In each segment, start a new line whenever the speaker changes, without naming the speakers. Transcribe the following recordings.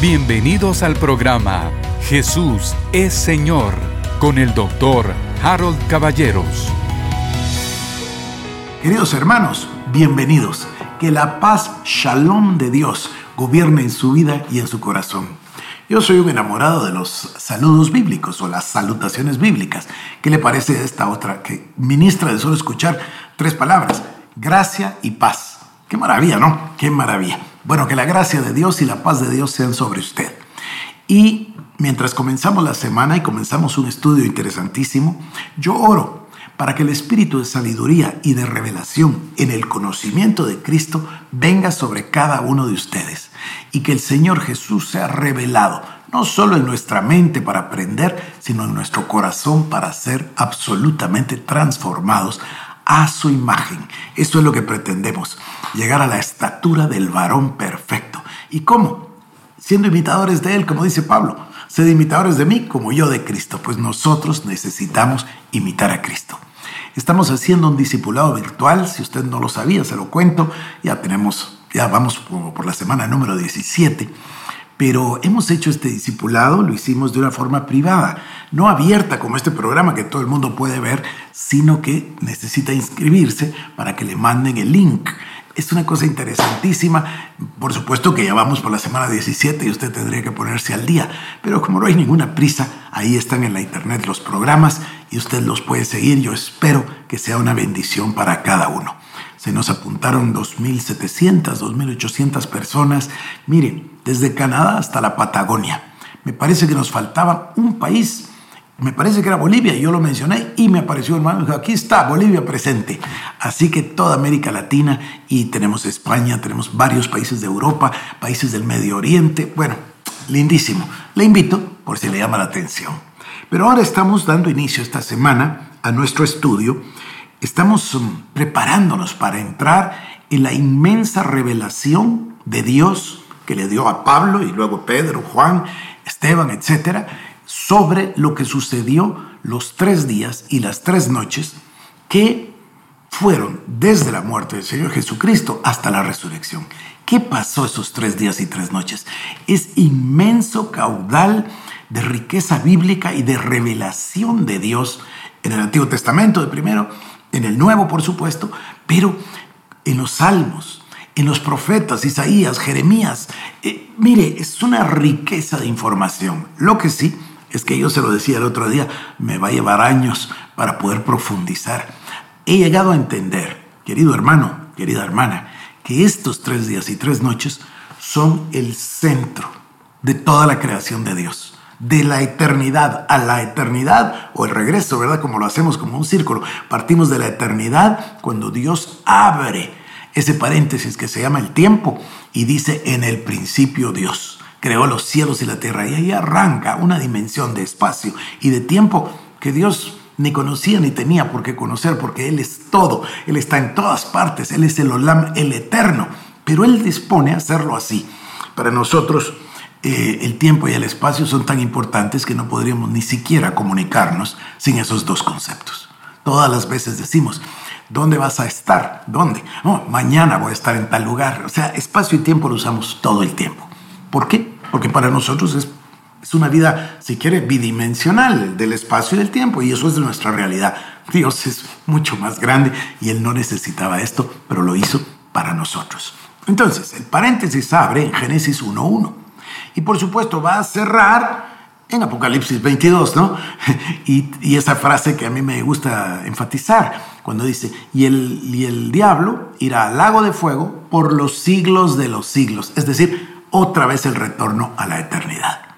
Bienvenidos al programa Jesús es Señor con el doctor Harold Caballeros.
Queridos hermanos, bienvenidos. Que la paz, shalom de Dios, gobierne en su vida y en su corazón. Yo soy un enamorado de los saludos bíblicos o las salutaciones bíblicas. ¿Qué le parece esta otra que ministra de solo escuchar tres palabras? Gracia y paz. Qué maravilla, ¿no? Qué maravilla. Bueno, que la gracia de Dios y la paz de Dios sean sobre usted. Y mientras comenzamos la semana y comenzamos un estudio interesantísimo, yo oro para que el espíritu de sabiduría y de revelación en el conocimiento de Cristo venga sobre cada uno de ustedes y que el Señor Jesús sea revelado no solo en nuestra mente para aprender, sino en nuestro corazón para ser absolutamente transformados a su imagen. Esto es lo que pretendemos, llegar a la estatura del varón perfecto. ¿Y cómo? Siendo imitadores de Él, como dice Pablo. Sed imitadores de mí como yo de Cristo, pues nosotros necesitamos imitar a Cristo. Estamos haciendo un discipulado virtual, si usted no lo sabía, se lo cuento, ya tenemos, ya vamos por la semana número 17 pero hemos hecho este discipulado, lo hicimos de una forma privada, no abierta como este programa que todo el mundo puede ver, sino que necesita inscribirse para que le manden el link. Es una cosa interesantísima. Por supuesto que ya vamos por la semana 17 y usted tendría que ponerse al día, pero como no hay ninguna prisa, ahí están en la internet los programas y usted los puede seguir. Yo espero que sea una bendición para cada uno. Se nos apuntaron 2.700, 2.800 personas. Miren, desde Canadá hasta la Patagonia. Me parece que nos faltaba un país. Me parece que era Bolivia, yo lo mencioné y me apareció hermano, aquí está Bolivia presente. Así que toda América Latina y tenemos España, tenemos varios países de Europa, países del Medio Oriente. Bueno, lindísimo. Le invito por si le llama la atención. Pero ahora estamos dando inicio esta semana a nuestro estudio. Estamos um, preparándonos para entrar en la inmensa revelación de Dios que le dio a Pablo y luego Pedro, Juan, Esteban, etcétera, sobre lo que sucedió los tres días y las tres noches que fueron desde la muerte del Señor Jesucristo hasta la resurrección. ¿Qué pasó esos tres días y tres noches? Es inmenso caudal de riqueza bíblica y de revelación de Dios en el Antiguo Testamento de primero, en el Nuevo por supuesto, pero en los Salmos, en los profetas, Isaías, Jeremías. Eh, mire, es una riqueza de información. Lo que sí es que yo se lo decía el otro día, me va a llevar años para poder profundizar. He llegado a entender, querido hermano, querida hermana, que estos tres días y tres noches son el centro de toda la creación de Dios. De la eternidad a la eternidad, o el regreso, ¿verdad? Como lo hacemos como un círculo. Partimos de la eternidad cuando Dios abre ese paréntesis que se llama el tiempo y dice en el principio Dios creó los cielos y la tierra y ahí arranca una dimensión de espacio y de tiempo que Dios ni conocía ni tenía por qué conocer porque Él es todo, Él está en todas partes, Él es el Olam, el eterno, pero Él dispone a hacerlo así. Para nosotros eh, el tiempo y el espacio son tan importantes que no podríamos ni siquiera comunicarnos sin esos dos conceptos. Todas las veces decimos, ¿Dónde vas a estar? ¿Dónde? No, mañana voy a estar en tal lugar. O sea, espacio y tiempo lo usamos todo el tiempo. ¿Por qué? Porque para nosotros es, es una vida, si quiere, bidimensional del espacio y del tiempo. Y eso es de nuestra realidad. Dios es mucho más grande y Él no necesitaba esto, pero lo hizo para nosotros. Entonces, el paréntesis abre en Génesis 1.1. Y por supuesto va a cerrar en Apocalipsis 22, ¿no? Y, esa frase que a mí me gusta enfatizar, cuando dice, y el, y el diablo irá al lago de fuego por los siglos de los siglos, es decir, otra vez el retorno a la eternidad.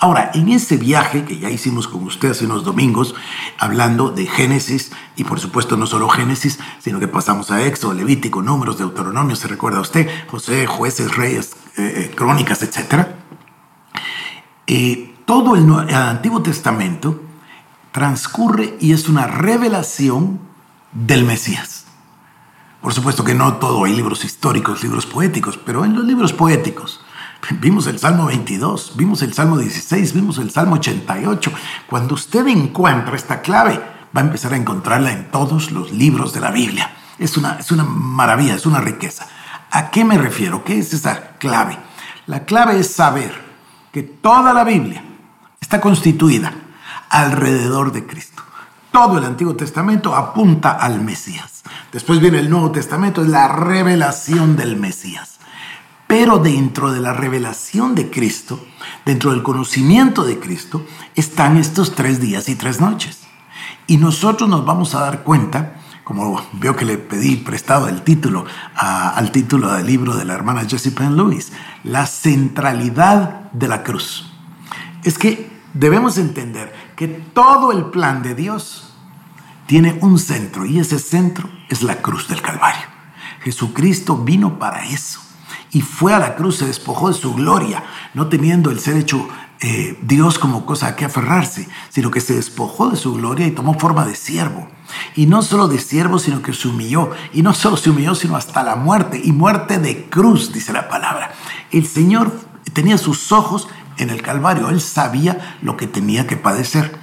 Ahora, en ese viaje que ya hicimos con usted hace unos domingos, hablando de Génesis, y por supuesto no solo Génesis, sino que pasamos a Éxodo, Levítico, Números, Deuteronomio, se recuerda usted, José, jueces, reyes, eh, eh, crónicas, etc. Eh, todo el, Antiguo Testamento transcurre y es una revelación del Mesías. Por supuesto que no todo hay libros históricos, libros poéticos, pero en los libros poéticos vimos el Salmo 22, vimos el Salmo 16, vimos el Salmo 88. Cuando usted encuentra esta clave, va a empezar a encontrarla en todos los libros de la Biblia. Es una, es una maravilla, es una riqueza. ¿A qué me refiero? ¿Qué es esa clave? La clave es saber que toda la Biblia está constituida alrededor de Cristo. Todo el Antiguo Testamento apunta al Mesías. Después viene el Nuevo Testamento, es la revelación del Mesías. Pero dentro de la revelación de Cristo, dentro del conocimiento de Cristo, están estos tres días y tres noches. Y nosotros nos vamos a dar cuenta, como veo que le pedí prestado el título al título del libro de la hermana Jessie Penn Lewis, la centralidad de la cruz. Es que debemos entender que todo el plan de Dios tiene un centro y ese centro es la cruz del Calvario. Jesucristo vino para eso y fue a la cruz, se despojó de su gloria, no teniendo el ser hecho eh, Dios como cosa a que aferrarse, sino que se despojó de su gloria y tomó forma de siervo. Y no solo de siervo, sino que se humilló. Y no solo se humilló, sino hasta la muerte, y muerte de cruz, dice la palabra. El Señor tenía sus ojos en el Calvario, Él sabía lo que tenía que padecer.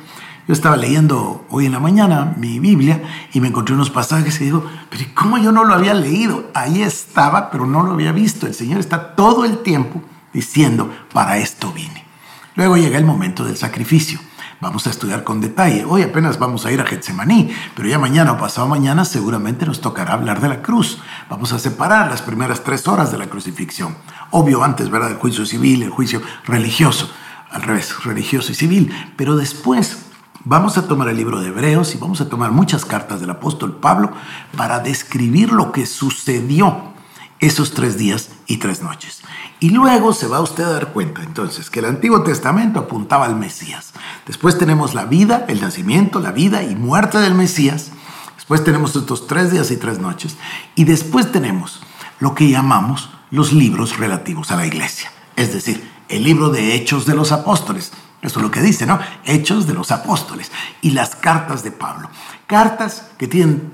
Yo estaba leyendo hoy en la mañana mi Biblia y me encontré unos pasajes y digo, pero ¿cómo yo no lo había leído? Ahí estaba, pero no lo había visto. El Señor está todo el tiempo diciendo, para esto vine. Luego llega el momento del sacrificio. Vamos a estudiar con detalle. Hoy apenas vamos a ir a Getsemaní, pero ya mañana o pasado mañana seguramente nos tocará hablar de la cruz. Vamos a separar las primeras tres horas de la crucifixión. Obvio antes, ¿verdad? El juicio civil, el juicio religioso. Al revés, religioso y civil. Pero después Vamos a tomar el libro de Hebreos y vamos a tomar muchas cartas del apóstol Pablo para describir lo que sucedió esos tres días y tres noches. Y luego se va usted a dar cuenta entonces que el Antiguo Testamento apuntaba al Mesías. Después tenemos la vida, el nacimiento, la vida y muerte del Mesías. Después tenemos estos tres días y tres noches. Y después tenemos lo que llamamos los libros relativos a la iglesia. Es decir, el libro de Hechos de los Apóstoles, eso es lo que dice, ¿no? Hechos de los apóstoles y las cartas de Pablo. Cartas que tienen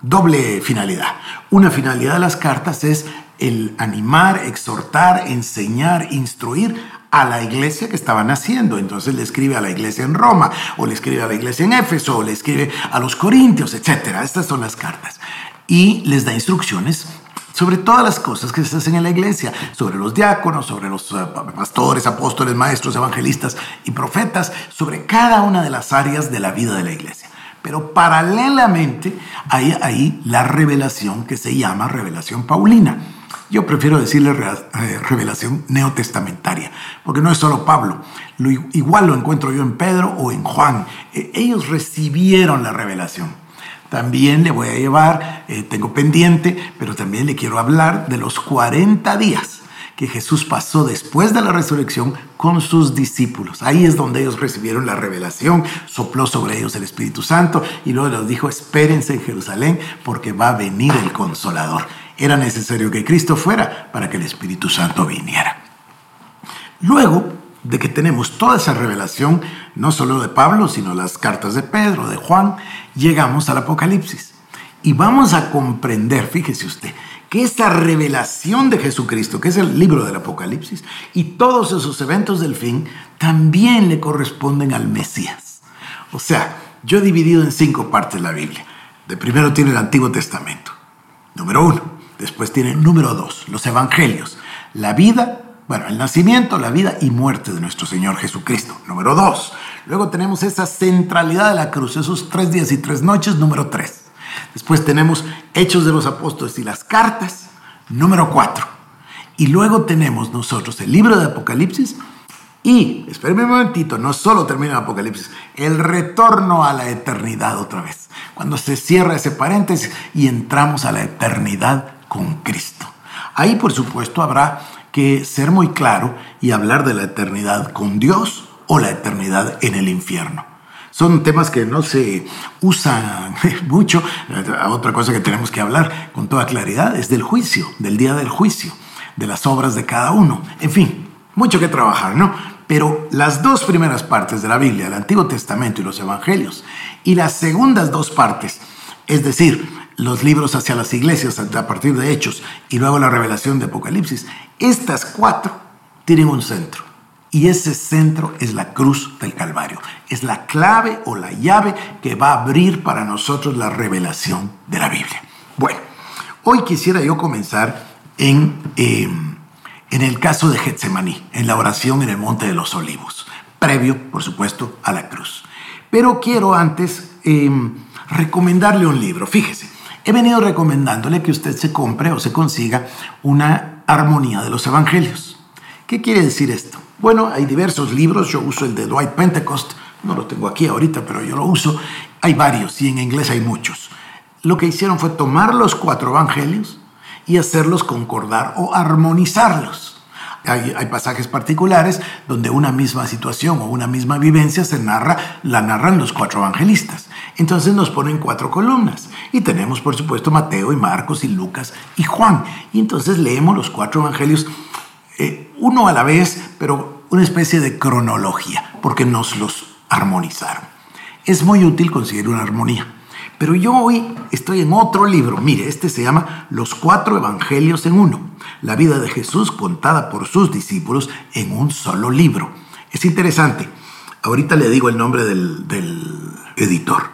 doble finalidad. Una finalidad de las cartas es el animar, exhortar, enseñar, instruir a la iglesia que estaba naciendo. Entonces le escribe a la iglesia en Roma, o le escribe a la iglesia en Éfeso, o le escribe a los Corintios, etc. Estas son las cartas. Y les da instrucciones sobre todas las cosas que se hacen en la iglesia, sobre los diáconos, sobre los eh, pastores, apóstoles, maestros, evangelistas y profetas, sobre cada una de las áreas de la vida de la iglesia. Pero paralelamente hay ahí la revelación que se llama revelación paulina. Yo prefiero decirle eh, revelación neotestamentaria, porque no es solo Pablo. igual lo encuentro yo en Pedro o en Juan. E, ellos recibieron la revelación. También le voy a llevar, eh, tengo pendiente, pero también le quiero hablar de los 40 días que Jesús pasó después de la resurrección con sus discípulos. Ahí es donde ellos recibieron la revelación, sopló sobre ellos el Espíritu Santo y luego les dijo, espérense en Jerusalén porque va a venir el consolador. Era necesario que Cristo fuera para que el Espíritu Santo viniera. Luego, de que tenemos toda esa revelación, no solo de Pablo, sino las cartas de Pedro, de Juan, llegamos al Apocalipsis. Y vamos a comprender, fíjese usted, que esta revelación de Jesucristo, que es el libro del Apocalipsis, y todos esos eventos del fin, también le corresponden al Mesías. O sea, yo he dividido en cinco partes la Biblia. De primero tiene el Antiguo Testamento, número uno. Después tiene número dos, los Evangelios, la vida bueno, el nacimiento, la vida y muerte de nuestro Señor Jesucristo. Número dos. Luego tenemos esa centralidad de la cruz, esos tres días y tres noches. Número tres. Después tenemos Hechos de los Apóstoles y las cartas. Número cuatro. Y luego tenemos nosotros el libro de Apocalipsis. Y, espérenme un momentito, no solo termina el Apocalipsis, el retorno a la eternidad otra vez. Cuando se cierra ese paréntesis y entramos a la eternidad con Cristo. Ahí, por supuesto, habrá que ser muy claro y hablar de la eternidad con Dios o la eternidad en el infierno. Son temas que no se usan mucho. Otra cosa que tenemos que hablar con toda claridad es del juicio, del día del juicio, de las obras de cada uno. En fin, mucho que trabajar, ¿no? Pero las dos primeras partes de la Biblia, el Antiguo Testamento y los Evangelios, y las segundas dos partes, es decir, los libros hacia las iglesias a partir de Hechos y luego la revelación de Apocalipsis, estas cuatro tienen un centro. Y ese centro es la cruz del Calvario. Es la clave o la llave que va a abrir para nosotros la revelación de la Biblia. Bueno, hoy quisiera yo comenzar en, em, en el caso de Getsemaní, en la oración en el Monte de los Olivos, previo, por supuesto, a la cruz. Pero quiero antes em, recomendarle un libro. Fíjese, he venido recomendándole que usted se compre o se consiga una armonía de los evangelios. ¿Qué quiere decir esto? Bueno, hay diversos libros, yo uso el de Dwight Pentecost, no lo tengo aquí ahorita, pero yo lo uso. Hay varios y en inglés hay muchos. Lo que hicieron fue tomar los cuatro evangelios y hacerlos concordar o armonizarlos. Hay, pasajes particulares donde una misma situación o una misma vivencia se narra, la narran los cuatro evangelistas. Entonces nos ponen cuatro columnas. Y tenemos, por supuesto, Mateo y Marcos y Lucas y Juan. Y entonces leemos los cuatro evangelios, eh, uno a la vez, pero una especie de cronología, porque nos los armonizaron. Es muy útil conseguir una armonía. Pero yo hoy estoy en otro libro. Mire, este se llama Los cuatro evangelios en uno. La vida de Jesús contada por sus discípulos en un solo libro. Es interesante. Ahorita le digo el nombre del, editor.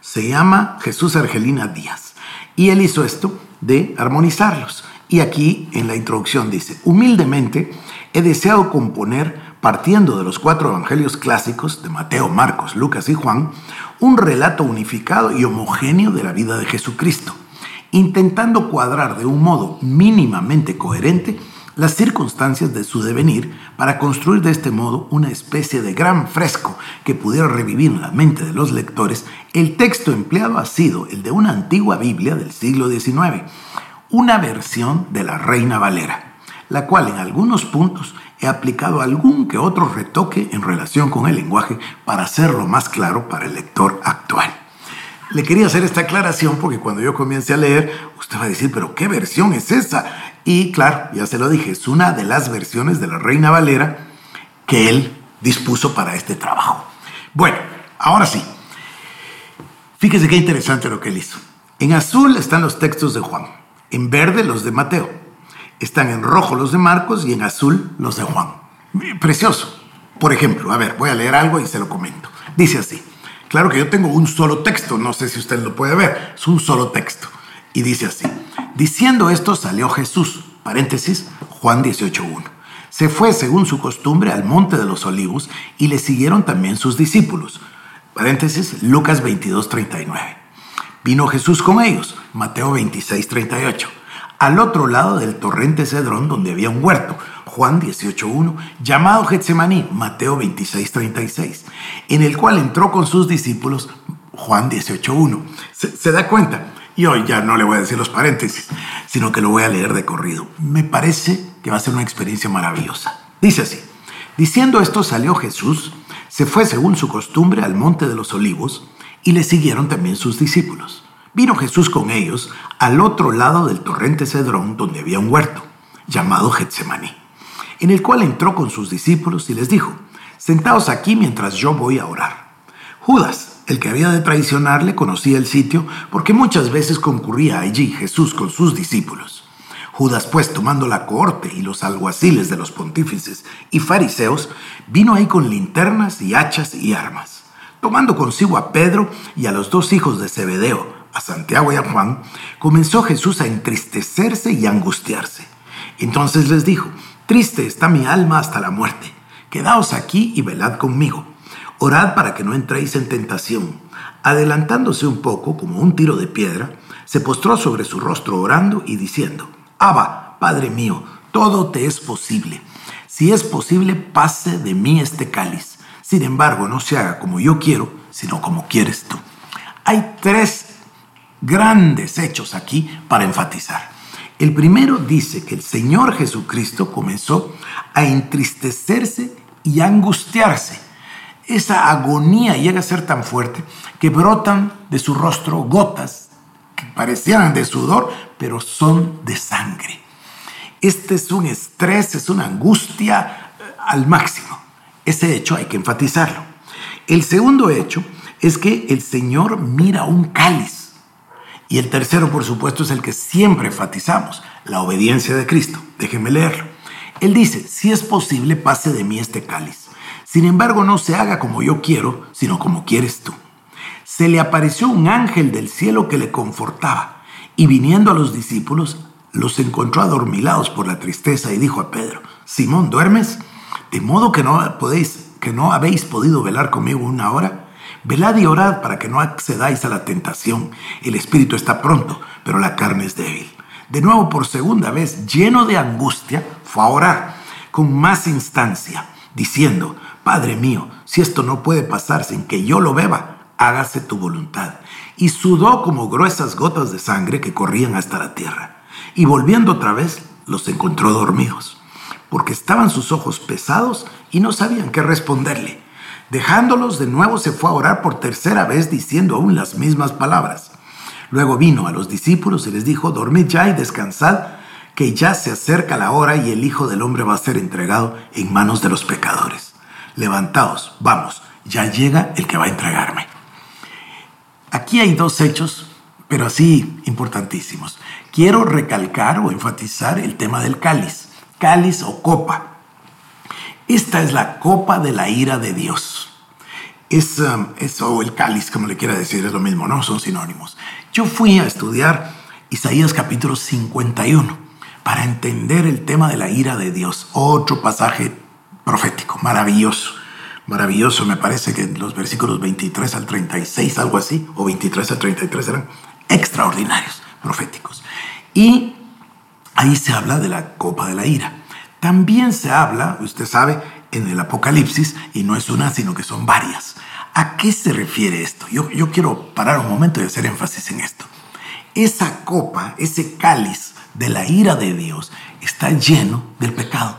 Se llama Jesús Argelina Díaz. Y él hizo esto de armonizarlos. Y aquí en la introducción dice, humildemente he deseado componer partiendo de los cuatro evangelios clásicos de Mateo, Marcos, Lucas y Juan, un relato unificado y homogéneo de la vida de Jesucristo, intentando cuadrar de un modo mínimamente coherente las circunstancias de su devenir para construir de este modo una especie de gran fresco que pudiera revivir en la mente de los lectores, el texto empleado ha sido el de una antigua Biblia del siglo XIX, una versión de la Reina Valera, la cual en algunos puntos he aplicado algún que otro retoque en relación con el lenguaje para hacerlo más claro para el lector actual. Le quería hacer esta aclaración porque cuando yo comience a leer, usted va a decir, pero ¿qué versión es esa? Y claro, ya se lo dije, es una de las versiones de la Reina Valera que él dispuso para este trabajo. Bueno, ahora sí. Fíjese qué interesante lo que él hizo. En azul están los textos de Juan, en verde los de Mateo, están en rojo los de Marcos y en azul los de Juan. Precioso. Por ejemplo, a ver, voy a leer algo y se lo comento. Dice así. Claro que yo tengo un solo texto, no sé si usted lo puede ver, es un solo texto. Y dice así. Diciendo esto salió Jesús, paréntesis, Juan 18.1. Se fue según su costumbre al monte de los olivos y le siguieron también sus discípulos. Paréntesis, Lucas 22.39. Vino Jesús con ellos, Mateo 26.38 al otro lado del torrente Cedrón donde había un huerto, Juan 18.1, llamado Getsemaní, Mateo 26.36, en el cual entró con sus discípulos, Juan 18.1. ¿Se, ¿Se da cuenta? Y hoy ya no le voy a decir los paréntesis, sino que lo voy a leer de corrido. Me parece que va a ser una experiencia maravillosa. Dice así, diciendo esto salió Jesús, se fue según su costumbre al monte de los olivos, y le siguieron también sus discípulos. Vino Jesús con ellos al otro lado del torrente Cedrón, donde había un huerto, llamado Getsemaní, en el cual entró con sus discípulos y les dijo, Sentaos aquí mientras yo voy a orar. Judas, el que había de traicionarle, conocía el sitio porque muchas veces concurría allí Jesús con sus discípulos. Judas, pues, tomando la cohorte y los alguaciles de los pontífices y fariseos, vino ahí con linternas y hachas y armas. Tomando consigo a Pedro y a los dos hijos de Zebedeo, a Santiago y a Juan, comenzó Jesús a entristecerse y angustiarse. Entonces les dijo, triste está mi alma hasta la muerte, quedaos aquí y velad conmigo. Orad para que no entréis en tentación. Adelantándose un poco, como un tiro de piedra, se postró sobre su rostro orando y diciendo, Abba, Padre mío, todo te es posible. Si es posible, pase de mí este cáliz. Sin embargo, no se haga como yo quiero, sino como quieres tú. Hay tres grandes hechos aquí para enfatizar. El primero dice que el Señor Jesucristo comenzó a entristecerse y a angustiarse. Esa agonía llega a ser tan fuerte que brotan de su rostro gotas que parecieran de sudor, pero son de sangre. Este es un estrés, es una angustia eh, al máximo. Ese hecho hay que enfatizarlo. El segundo hecho es que el Señor mira un cáliz y el tercero, por supuesto, es el que siempre enfatizamos, la obediencia de Cristo. Déjenme leerlo. Él dice, si es posible, pase de mí este cáliz. Sin embargo, no se haga como yo quiero, sino como quieres tú. Se le apareció un ángel del cielo que le confortaba, y viniendo a los discípulos, los encontró adormilados por la tristeza y dijo a Pedro, Simón, ¿duermes? ¿De modo que no podéis, que no habéis podido velar conmigo una hora? Velad y orad para que no accedáis a la tentación. El espíritu está pronto, pero la carne es débil. De nuevo, por segunda vez, lleno de angustia, fue a orar con más instancia, diciendo, Padre mío, si esto no puede pasar sin que yo lo beba, hágase tu voluntad. Y sudó como gruesas gotas de sangre que corrían hasta la tierra. Y volviendo otra vez, los encontró dormidos, porque estaban sus ojos pesados y no sabían qué responderle. Dejándolos de nuevo se fue a orar por tercera vez diciendo aún las mismas palabras. Luego vino a los discípulos y les dijo, dormid ya y descansad, que ya se acerca la hora y el Hijo del Hombre va a ser entregado en manos de los pecadores. Levantaos, vamos, ya llega el que va a entregarme. Aquí hay dos hechos, pero así importantísimos. Quiero recalcar o enfatizar el tema del cáliz, cáliz o copa. Esta es la copa de la ira de Dios. Es, um, o el cáliz, como le quiera decir, es lo mismo, ¿no? Son sinónimos. Yo fui a estudiar Isaías capítulo 51 para entender el tema de la ira de Dios. Otro pasaje profético, maravilloso maravilloso. Me parece que los versículos 23 al 36, algo así, o 23 al 33 eran extraordinarios, proféticos. Y ahí se habla de la copa de la ira. También se habla, usted sabe, en el Apocalipsis, y no es una, sino que son varias. ¿A qué se refiere esto? Yo, yo quiero parar un momento y hacer énfasis en esto. Esa copa, ese cáliz de la ira de Dios, está lleno del pecado.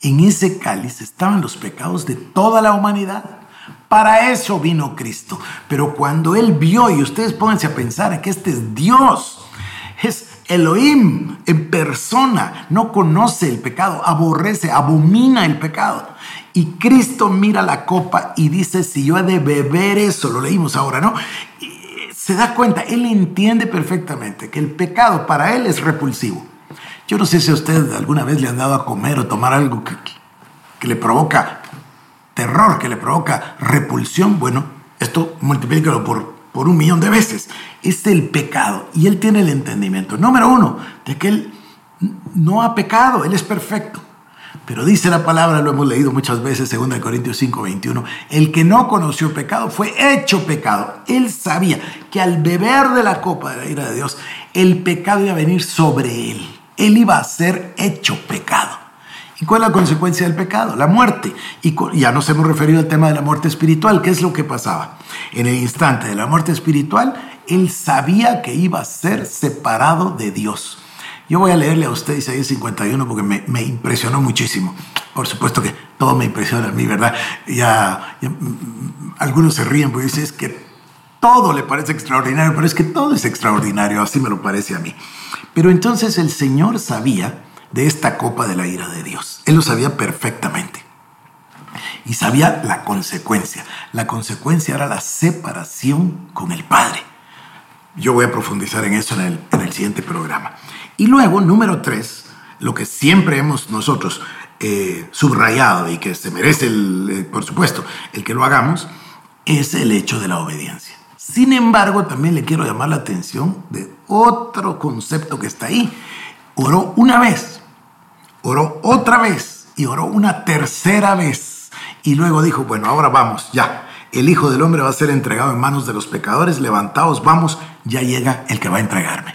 En ese cáliz estaban los pecados de toda la humanidad. Para eso vino Cristo. Pero cuando Él vio, y ustedes pónganse a pensar que este es Dios, es Elohim en persona, no conoce el pecado, aborrece, abomina el pecado. Y Cristo mira la copa y dice, si yo he de beber eso, lo leímos ahora, ¿no? se da cuenta, Él entiende perfectamente que el pecado para Él es repulsivo. Yo no sé si a usted alguna vez le han dado a comer o tomar algo que, le provoca terror, que le provoca repulsión. Bueno, esto multiplícalo por, por un millón de veces. Es el pecado. Y él tiene el entendimiento, número uno, de que él no ha pecado, él es perfecto. Pero dice la palabra, lo hemos leído muchas veces, 2 Corintios 5, 21, el que no conoció pecado fue hecho pecado. Él sabía que al beber de la copa de la ira de Dios, el pecado iba a venir sobre él. Él iba a ser hecho pecado. ¿Y cuál es la consecuencia del pecado? La muerte. Y ya nos hemos referido al tema de la muerte espiritual. ¿Qué es lo que pasaba? En el instante de la muerte espiritual, él sabía que iba a ser separado de Dios. Yo voy a leerle a usted Isaías 51 porque me, impresionó muchísimo. Por supuesto que todo me impresiona a mí, ¿verdad? Ya, mm, mm, algunos se ríen porque dicen es que todo le parece extraordinario, pero es que todo es extraordinario, así me lo parece a mí. Pero entonces el Señor sabía de esta copa de la ira de Dios. Él lo sabía perfectamente. Y sabía la consecuencia. La consecuencia era la separación con el Padre. Yo voy a profundizar en eso en el, siguiente programa. Y luego, número tres, lo que siempre hemos nosotros eh, subrayado y que se merece, eh, por supuesto, el que lo hagamos, es el hecho de la obediencia. Sin embargo, también le quiero llamar la atención de otro concepto que está ahí. Oró una vez, oró otra vez y oró una tercera vez. Y luego dijo, bueno, ahora vamos, ya. El Hijo del Hombre va a ser entregado en manos de los pecadores, levantaos, vamos, ya llega el que va a entregarme.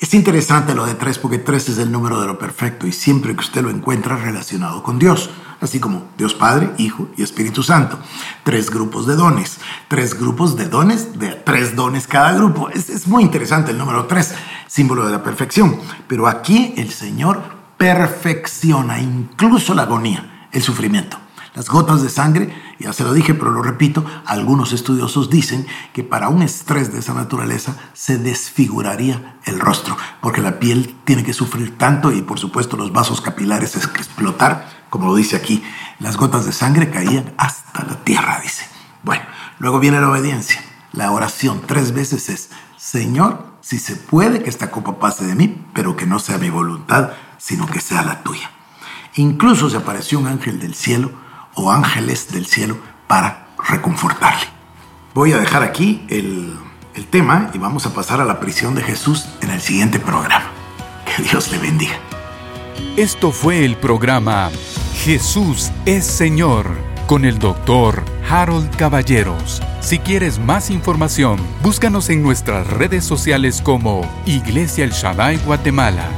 Es interesante lo de tres porque tres es el número de lo perfecto y siempre que usted lo encuentra relacionado con Dios, así como Dios Padre, Hijo y Espíritu Santo. Tres grupos de dones, tres grupos de dones, de tres dones cada grupo. Es, es muy interesante el número tres, símbolo de la perfección. Pero aquí el Señor perfecciona incluso la agonía, el sufrimiento. Las gotas de sangre, ya se lo dije, pero lo repito, algunos estudiosos dicen que para un estrés de esa naturaleza se desfiguraría el rostro, porque la piel tiene que sufrir tanto y por supuesto los vasos capilares explotar, como lo dice aquí, las gotas de sangre caían hasta la tierra, dice. Bueno, luego viene la obediencia. La oración tres veces es, Señor, si se puede que esta copa pase de mí, pero que no sea mi voluntad, sino que sea la tuya. Incluso se apareció un ángel del cielo o ángeles del cielo para reconfortarle. Voy a dejar aquí el, el tema y vamos a pasar a la prisión de Jesús en el siguiente programa. Que Dios le bendiga.
Esto fue el programa Jesús es Señor con el doctor Harold Caballeros. Si quieres más información, búscanos en nuestras redes sociales como Iglesia El Shaddai Guatemala.